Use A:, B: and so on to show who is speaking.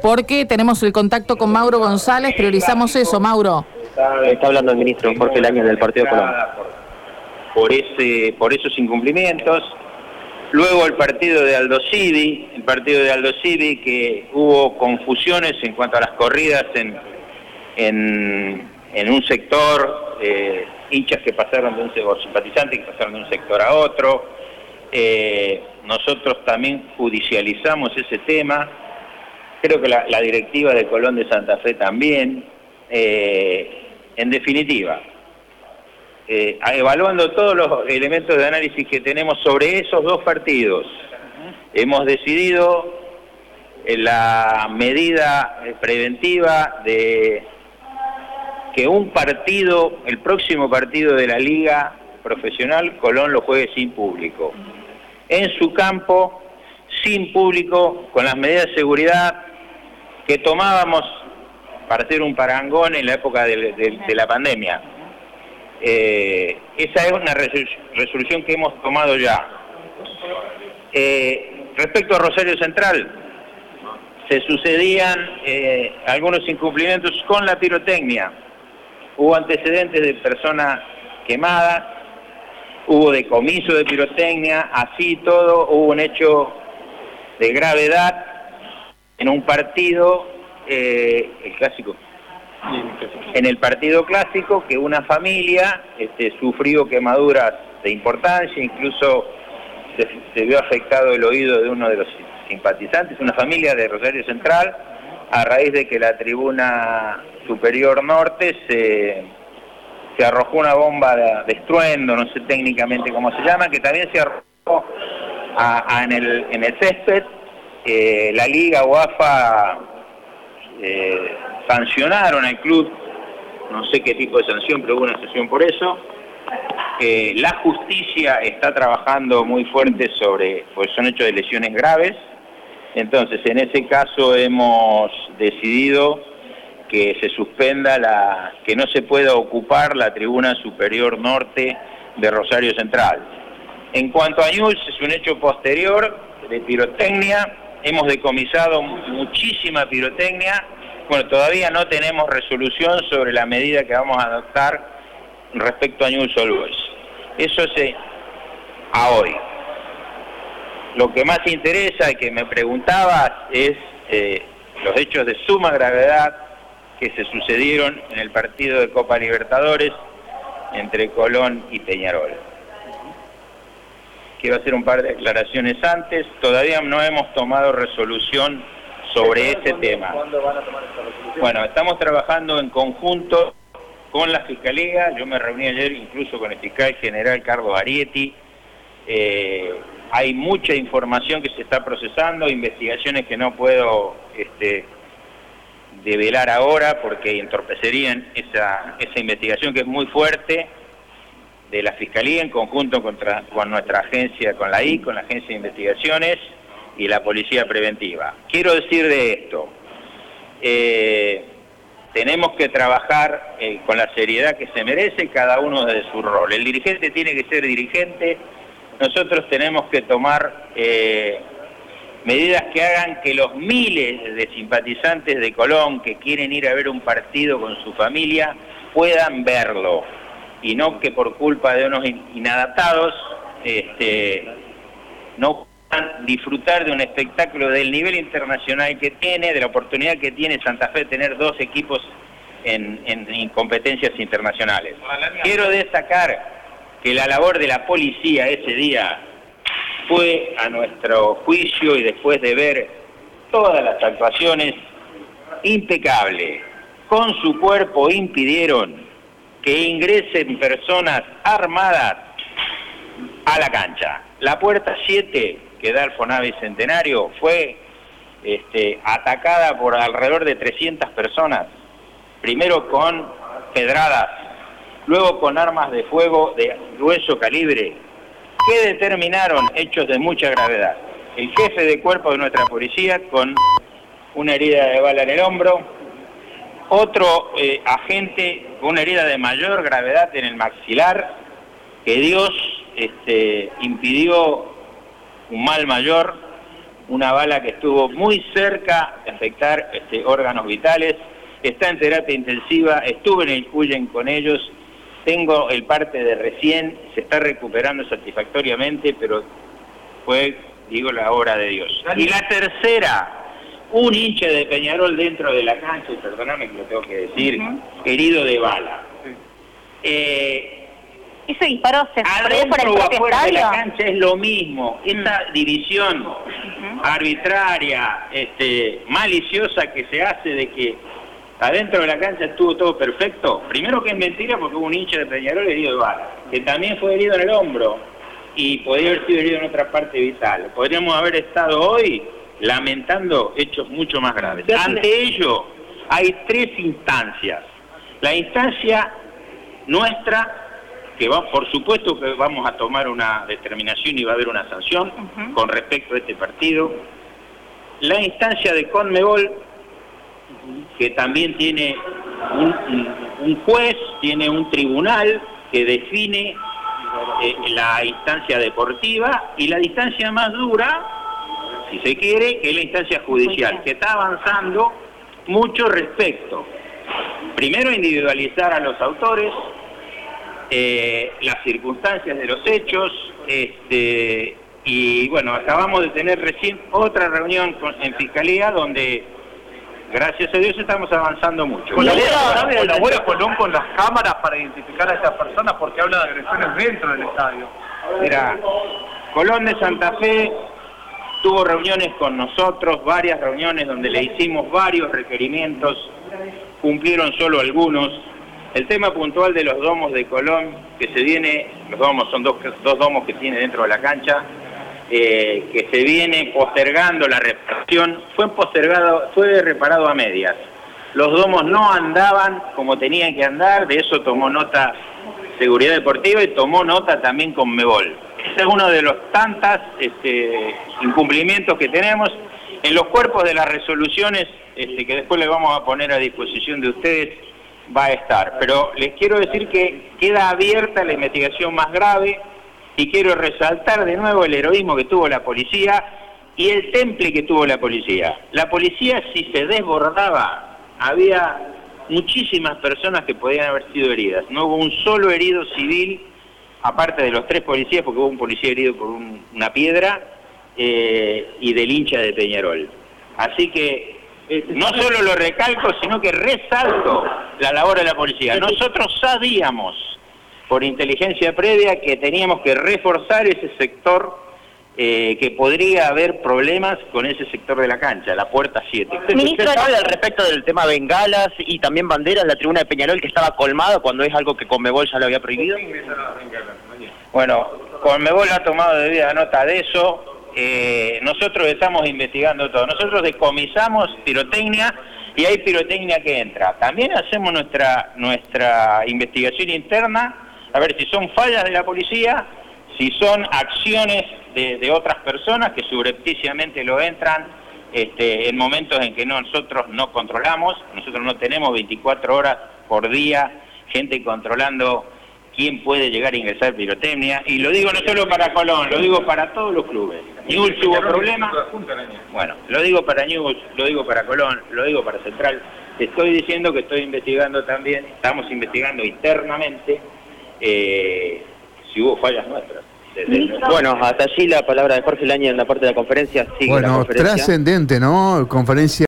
A: porque tenemos el contacto con Mauro González, priorizamos eso, Mauro.
B: Está hablando el ministro Jorge Laña del Partido Colón.
C: Por, ese, por esos incumplimientos. Luego el partido de Aldo Civi, el partido de Aldo Civi, que hubo confusiones en cuanto a las corridas en, en, un sector, eh, hinchas que pasaron de un sector, simpatizantes que pasaron de un sector a otro. Eh, nosotros también judicializamos ese tema. Creo que la, directiva de Colón de Santa Fe también. Eh, en definitiva, eh, evaluando todos los elementos de análisis que tenemos sobre esos dos partidos, hemos decidido la medida preventiva de que un partido, el próximo partido de la liga profesional, Colón lo juegue sin público. En su campo, sin público, con las medidas de seguridad que tomábamos para hacer un parangón en la época de, la pandemia. Eh, esa es una resolución que hemos tomado ya. Eh, respecto a Rosario Central, se sucedían eh, algunos incumplimientos con la pirotecnia. Hubo antecedentes de personas quemadas, hubo decomiso de pirotecnia, así todo, hubo un hecho de gravedad en un partido eh, el clásico. En el partido clásico que una familia este, sufrió quemaduras de importancia, incluso se, vio afectado el oído de uno de los simpatizantes, una familia de Rosario Central, a raíz de que la tribuna superior norte se, se arrojó una bomba de, estruendo, no sé técnicamente cómo se llama, que también se arrojó en, el, en el césped. La Liga UAFA eh, sancionaron al club, no sé qué tipo de sanción, pero hubo una sanción por eso. Eh, la justicia está trabajando muy fuerte sobre, pues son hechos de lesiones graves, entonces en ese caso hemos decidido que se suspenda la, que no se pueda ocupar la tribuna superior norte de Rosario Central. En cuanto a News, es un hecho posterior de pirotecnia, hemos decomisado muchísima pirotecnia. Bueno, todavía no tenemos resolución sobre la medida que vamos a adoptar respecto a News Boys. Eso es a hoy. Lo que más interesa y que me preguntabas es eh, los hechos de suma gravedad que se sucedieron en el partido de Copa Libertadores entre Colón y Peñarol quiero hacer un par de declaraciones antes. Todavía no hemos tomado resolución sobre ese tema. ¿Cuándo van a tomar esta resolución? Bueno, estamos trabajando en conjunto con la Fiscalía. Yo me reuní ayer incluso con el fiscal general Carlos Arietti. Eh, hay mucha información que se está procesando, investigaciones que no puedo este, develar ahora porque entorpecerían esa, esa investigación que es muy fuerte de la Fiscalía en conjunto con nuestra agencia, con la I, con la Agencia de Investigaciones y la Policía Preventiva. Quiero decir de esto, eh, tenemos que trabajar eh, con la seriedad que se merece cada uno de su rol. El dirigente tiene que ser dirigente, nosotros tenemos que tomar eh, medidas que hagan que los miles de simpatizantes de Colón que quieren ir a ver un partido con su familia puedan verlo y no que por culpa de unos inadaptados este, no puedan disfrutar de un espectáculo del nivel internacional que tiene, de la oportunidad que tiene Santa Fe de tener dos equipos en, en competencias internacionales. Quiero destacar que la labor de la policía ese día fue a nuestro juicio y después de ver todas las actuaciones impecable. Con su cuerpo impidieron que ingresen personas armadas a la cancha. La puerta 7, que da al Fonavi Centenario, fue este, atacada por alrededor de 300 personas, primero con pedradas, luego con armas de fuego de grueso calibre, que determinaron hechos de mucha gravedad. El jefe de cuerpo de nuestra policía con una herida de bala en el hombro, otro eh, agente con una herida de mayor gravedad en el maxilar, que Dios este, impidió un mal mayor, una bala que estuvo muy cerca de afectar este, órganos vitales, está en terapia intensiva, estuve en el Cuyen con ellos, tengo el parte de recién, se está recuperando satisfactoriamente, pero fue, digo, la obra de Dios. Y la tercera, un hincha de Peñarol dentro de la cancha, y perdóname que lo tengo que decir, herido de bala.
D: Eh, ¿Ese disparo se
C: fue por el afuera de la cancha es lo mismo. Esa división arbitraria, este, maliciosa que se hace de que adentro de la cancha estuvo todo perfecto, primero que es mentira porque hubo un hincha de Peñarol herido de bala, que también fue herido en el hombro y podría haber sido herido en otra parte vital. Podríamos haber estado hoy lamentando hechos mucho más graves. Ante ello, hay tres instancias. La instancia nuestra, que va, por supuesto que vamos a tomar una determinación y va a haber una sanción con respecto a este partido. La instancia de Conmebol, que también tiene un, juez, tiene un tribunal que define eh, la instancia deportiva y la distancia más dura, si se quiere, que es la instancia judicial, que está avanzando mucho respecto, primero individualizar a los autores, eh, las circunstancias de los hechos, este, y bueno, acabamos de tener recién otra reunión en Fiscalía donde gracias a Dios estamos avanzando mucho.
E: ¿Colabora, Colón con las cámaras para identificar a estas personas porque habla de agresiones dentro del estadio?
C: Mira, Colón de Santa Fe tuvo reuniones con nosotros, varias reuniones donde le hicimos varios requerimientos, cumplieron solo algunos. El tema puntual de los domos de Colón, que se viene, los domos son dos, domos que tiene dentro de la cancha, eh, que se viene postergando la reparación, fue postergado, fue reparado a medias. Los domos no andaban como tenían que andar, de eso tomó nota Seguridad Deportiva y tomó nota también con Mebol. Es uno de los tantos este, incumplimientos que tenemos. En los cuerpos de las resoluciones, este, que después les vamos a poner a disposición de ustedes, va a estar. Pero les quiero decir que queda abierta la investigación más grave, y quiero resaltar de nuevo el heroísmo que tuvo la policía y el temple que tuvo la policía. La policía si se desbordaba, había muchísimas personas que podían haber sido heridas. No hubo un solo herido civil, aparte de los tres policías, porque hubo un policía herido por una piedra eh, y del hincha de Peñarol. Así que no solo lo recalco, sino que resalto la labor de la policía. Nosotros sabíamos por inteligencia previa que teníamos que reforzar ese sector eh, que podría haber problemas con ese sector de la cancha, la puerta 7.
B: ¿Usted sabe al respecto del tema bengalas y también banderas, la tribuna de Peñarol que estaba colmada cuando es algo que Conmebol ya lo había prohibido?
C: Bueno, Conmebol ha tomado debida nota de eso. Eh, nosotros estamos investigando todo. Nosotros decomisamos pirotecnia y hay pirotecnia que entra. También hacemos nuestra, nuestra investigación interna a ver si son fallas de la policía, si son acciones de, otras personas que subrepticiamente lo entran este, en momentos en que nosotros no controlamos, nosotros no tenemos 24 horas por día gente controlando quién puede llegar a ingresar pirotecnia, y lo digo no solo para Colón, lo digo para todos los clubes. Newell's tuvo problemas, bueno, lo digo para Newell's, lo digo para Colón, lo digo para Central, estoy diciendo que estoy investigando también, estamos investigando internamente eh, si hubo fallas nuestras.
B: Bueno, hasta allí la palabra de Jorge Laña en la parte de la conferencia.
F: bueno, trascendente, ¿no? Conferencia.